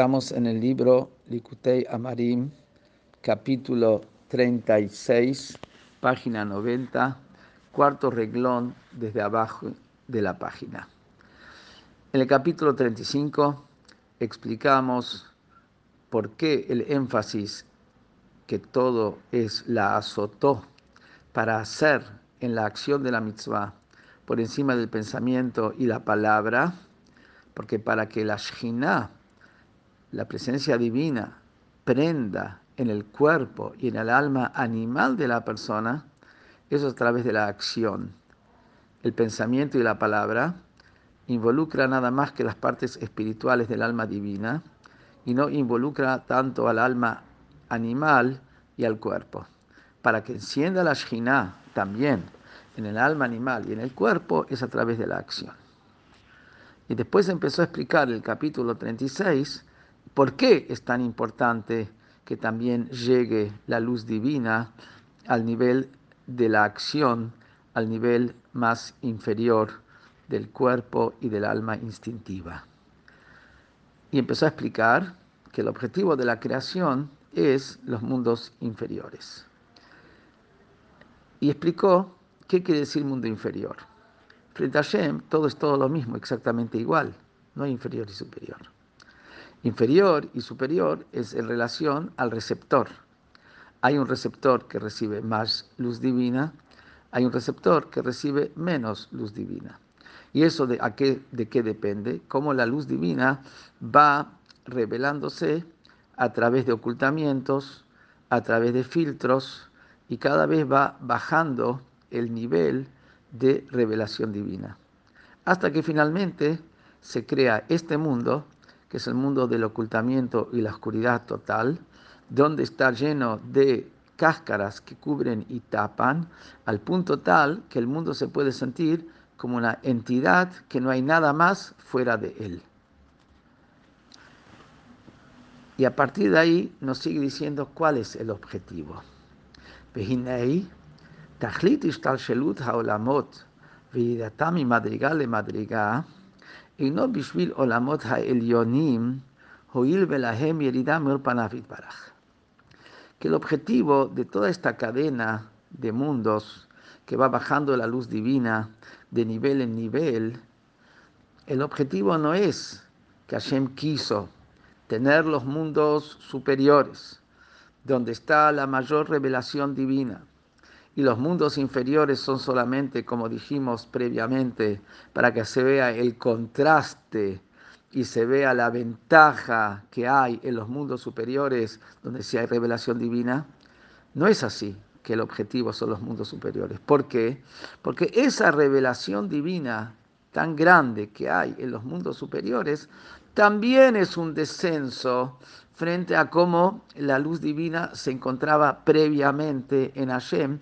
Estamos en el libro Likutei Amarim, capítulo 36, página 90, cuarto reglón desde abajo de la página. En el capítulo 35 explicamos por qué el énfasis que todo es la azotó para hacer en la acción de la mitzvah por encima del pensamiento y la palabra, porque para que la Shina, la presencia divina, prenda en el cuerpo y en el alma animal de la persona, eso es a través de la acción. El pensamiento y la palabra involucra nada más que las partes espirituales del alma divina y no involucra tanto al alma animal y al cuerpo. Para que encienda la Shina también en el alma animal y en el cuerpo es a través de la acción. Y después empezó a explicar el capítulo 36 por qué es tan importante que también llegue la luz divina al nivel de la acción, al nivel más inferior del cuerpo y del alma instintiva. Y empezó a explicar que el objetivo de la creación es los mundos inferiores. Y explicó qué quiere decir mundo inferior. Frente a Hashem, todo es todo lo mismo, exactamente igual. No hay inferior y superior. Inferior y superior es en relación al receptor. Hay un receptor que recibe más luz divina, hay un receptor que recibe menos luz divina. ¿Y eso de, a qué, de qué depende? Cómo la luz divina va revelándose a través de ocultamientos, a través de filtros, y cada vez va bajando el nivel de revelación divina. Hasta que finalmente se crea este mundo, que es el mundo del ocultamiento y la oscuridad total, donde está lleno de cáscaras que cubren y tapan, al punto tal que el mundo se puede sentir como una entidad que no hay nada más fuera de él. Y a partir de ahí nos sigue diciendo cuál es el objetivo אינו בשביל עולמות העליונים, הואיל ולהם ירידה מאור פניו יתברך. Que el objetivo de toda esta cadena de mundos que va bajando la luz divina de nivel en nivel, el objetivo no es que Hashem quiso tener los mundos superiores, donde está la mayor revelación divina, y los mundos inferiores son solamente, como dijimos previamente, para que se vea el contraste y se vea la ventaja que hay en los mundos superiores donde sí hay revelación divina. No es así que el objetivo son los mundos superiores. ¿Por qué? Porque esa revelación divina tan grande que hay en los mundos superiores también es un descenso frente a cómo la luz divina se encontraba previamente en Hashem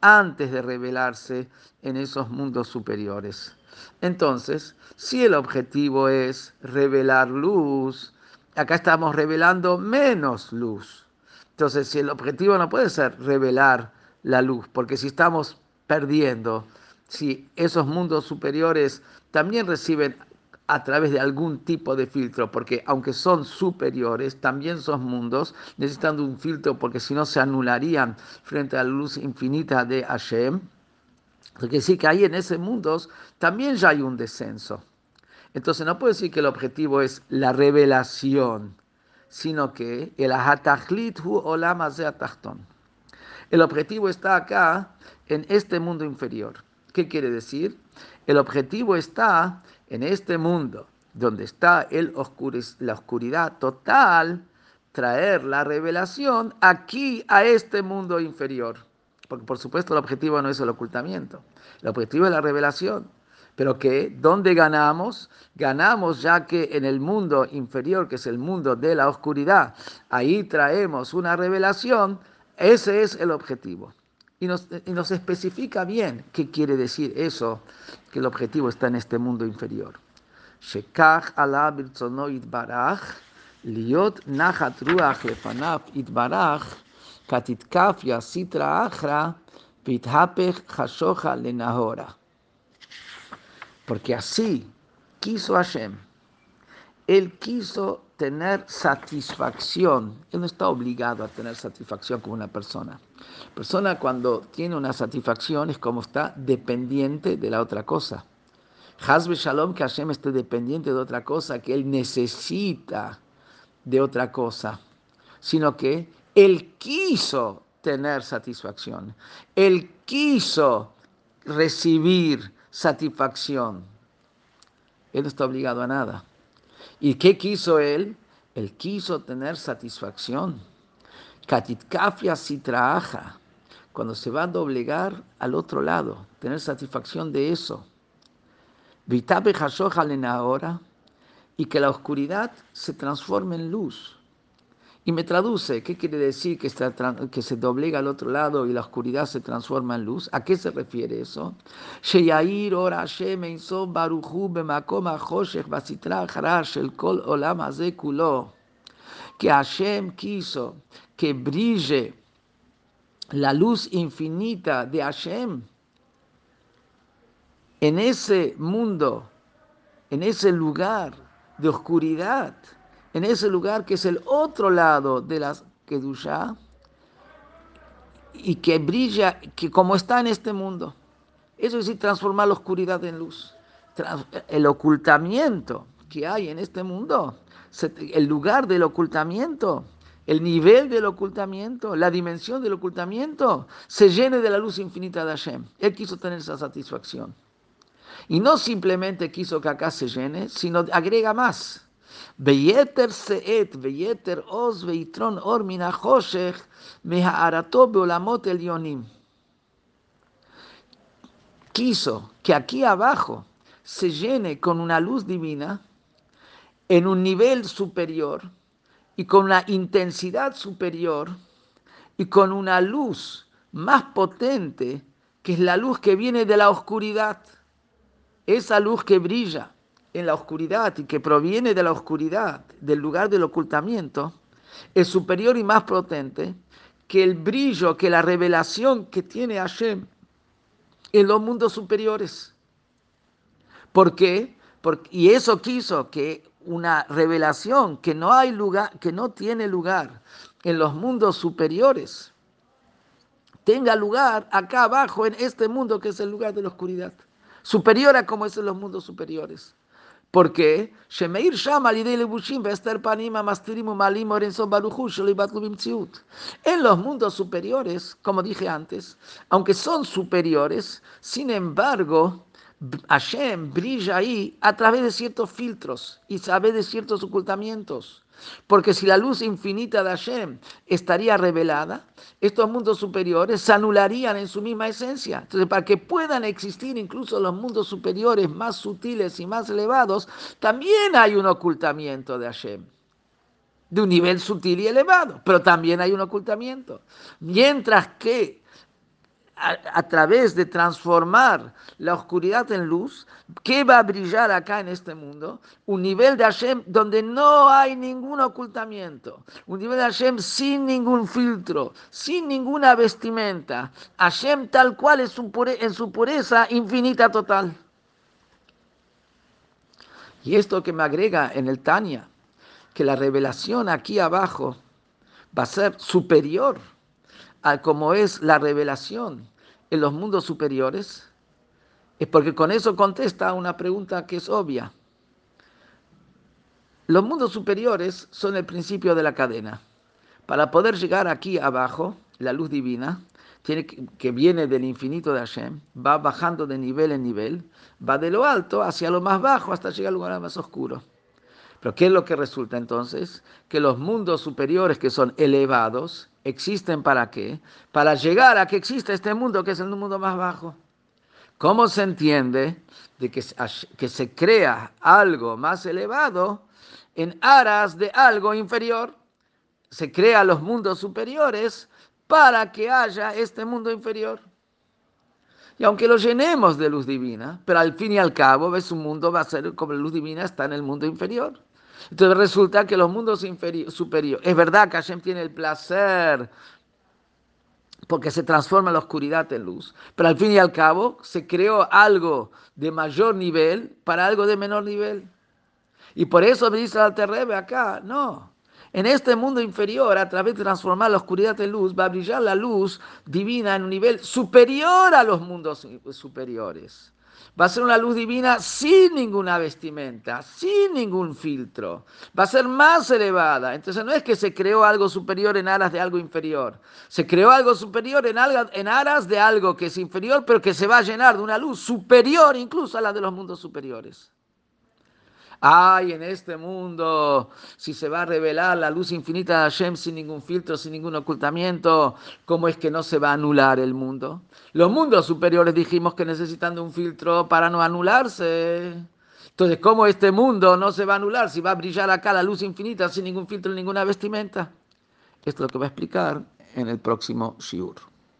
antes de revelarse en esos mundos superiores. Entonces, si el objetivo es revelar luz, acá estamos revelando menos luz. Entonces, si el objetivo no puede ser revelar la luz, porque si estamos perdiendo, si esos mundos superiores también reciben a través de algún tipo de filtro, porque aunque son superiores, también son mundos, necesitan un filtro porque si no se anularían frente a la luz infinita de Hashem. Porque sí que ahí en ese mundo también ya hay un descenso. Entonces no puedo decir que el objetivo es la revelación, sino que el hu El objetivo está acá, en este mundo inferior. ¿Qué quiere decir? El objetivo está en este mundo donde está la oscuridad total, traer la revelación aquí a este mundo inferior. Porque por supuesto el objetivo no es el ocultamiento, el objetivo es la revelación. Pero que, ¿dónde ganamos? Ganamos ya que en el mundo inferior, que es el mundo de la oscuridad, ahí traemos una revelación, ese es el objetivo y nos, especifica bien qué quiere decir eso, que el objetivo está en este mundo inferior. Shekach ala itbarach, liot nachat ruach lefanav itbarach, katitkaf yasitra achra, pithapech hashoja lenahora. Porque así quiso Hashem Él quiso tener satisfacción. Él no está obligado a tener satisfacción como una persona. Persona cuando tiene una satisfacción es como está dependiente de la otra cosa. Hazbe Shalom, que Hashem esté dependiente de otra cosa, que Él necesita de otra cosa, sino que Él quiso tener satisfacción. Él quiso recibir satisfacción. Él no está obligado a nada. ¿Y qué quiso él? Él quiso tener satisfacción. Katitkafia si trabaja. Cuando se va a doblegar al otro lado, tener satisfacción de eso. Vitabe ahora y que la oscuridad se transforme en luz. Y me traduce, ¿qué quiere decir que, se doblega al otro lado y la oscuridad se transforma en luz? ¿A qué se refiere eso? Que Hashem quiso que brille la luz infinita de Hashem en ese mundo, en ese lugar de oscuridad en ese lugar que es el otro lado de la Kedusha y que brilla, que como está en este mundo. Eso es decir, transformar la oscuridad en luz. El ocultamiento que hay en este mundo, el lugar del ocultamiento, el nivel del ocultamiento, la dimensión del ocultamiento, se llene de la luz infinita de Hashem. Él quiso tener esa satisfacción. Y no simplemente quiso que acá se llene, sino agrega más ביתר שאת ויתר עוז ויתרון אור מן החושך מהארתו בעולמות עליונים. Quiso que aquí abajo se llene con una luz divina en un nivel superior y con una intensidad superior y con una luz más potente que es la luz que viene de la oscuridad, esa luz que brilla en la oscuridad y que proviene de la oscuridad, del lugar del ocultamiento, es superior y más potente que el brillo, que la revelación que tiene Hashem en los mundos superiores. ¿Por qué? Porque, y eso quiso que una revelación que no hay lugar, que no tiene lugar en los mundos superiores, tenga lugar acá abajo en este mundo que es el lugar de la oscuridad, superior a como es en los mundos superiores. Orenson Baruchu En los mundos superiores, como dije antes, aunque son superiores, sin embargo, Hashem brilla ahí a través de ciertos filtros y sabe de ciertos ocultamientos. Porque si la luz infinita de Hashem estaría revelada, estos mundos superiores se anularían en su misma esencia. Entonces, para que puedan existir incluso los mundos superiores más sutiles y más elevados, también hay un ocultamiento de Hashem de un nivel sutil y elevado, pero también hay un ocultamiento. Mientras que a, través de transformar la oscuridad en luz, ¿qué va a brillar acá en este mundo? Un nivel de Hashem donde no hay ningún ocultamiento, un nivel de Hashem sin ningún filtro, sin ninguna vestimenta, Hashem tal cual es en su pureza infinita total. Y esto que me agrega en el Tania, que la revelación aquí abajo va a ser superior a como es la revelación en los mundos superiores, es porque con eso contesta una pregunta que es obvia. Los mundos superiores son el principio de la cadena. Para poder llegar aquí abajo, la luz divina, tiene que, viene del infinito de Hashem, va bajando de nivel en nivel, va de lo alto hacia lo más bajo hasta llegar al lugar más oscuro. Pero ¿qué es lo que resulta entonces? Que los mundos superiores que son elevados existen para qué? Para llegar a que exista este mundo que es el mundo más bajo. ¿Cómo se entiende de que, se crea algo más elevado en aras de algo inferior? Se crea los mundos superiores para que haya este mundo inferior. Y aunque lo llenemos de luz divina, pero al fin y al cabo, ves, un mundo va a ser como la luz divina está en el mundo inferior. Entonces resulta que los mundos superiores, es verdad que Hashem tiene el placer porque se transforma la oscuridad en luz, pero al fin y al cabo se creó algo de mayor nivel para algo de menor nivel. Y por eso me dice el Terrebe acá, no. En este mundo inferior, a través de transformar la oscuridad en luz, va a brillar la luz divina en un nivel superior a los mundos superiores. Va a ser una luz divina sin ninguna vestimenta, sin ningún filtro. Va a ser más elevada. Entonces no es que se creó algo superior en aras de algo inferior. Se creó algo superior en, aras de algo que es inferior, pero que se va a llenar de una luz superior incluso a la de los mundos superiores. Ay, en este mundo, si se va a revelar la luz infinita de Hashem sin ningún filtro, sin ningún ocultamiento, ¿cómo es que no se va a anular el mundo? Los mundos superiores dijimos que necesitan de un filtro para no anularse. Entonces, ¿cómo este mundo no se va a anular si va a brillar acá la luz infinita sin ningún filtro, ninguna vestimenta? Esto es lo que va a explicar en el próximo Shiur.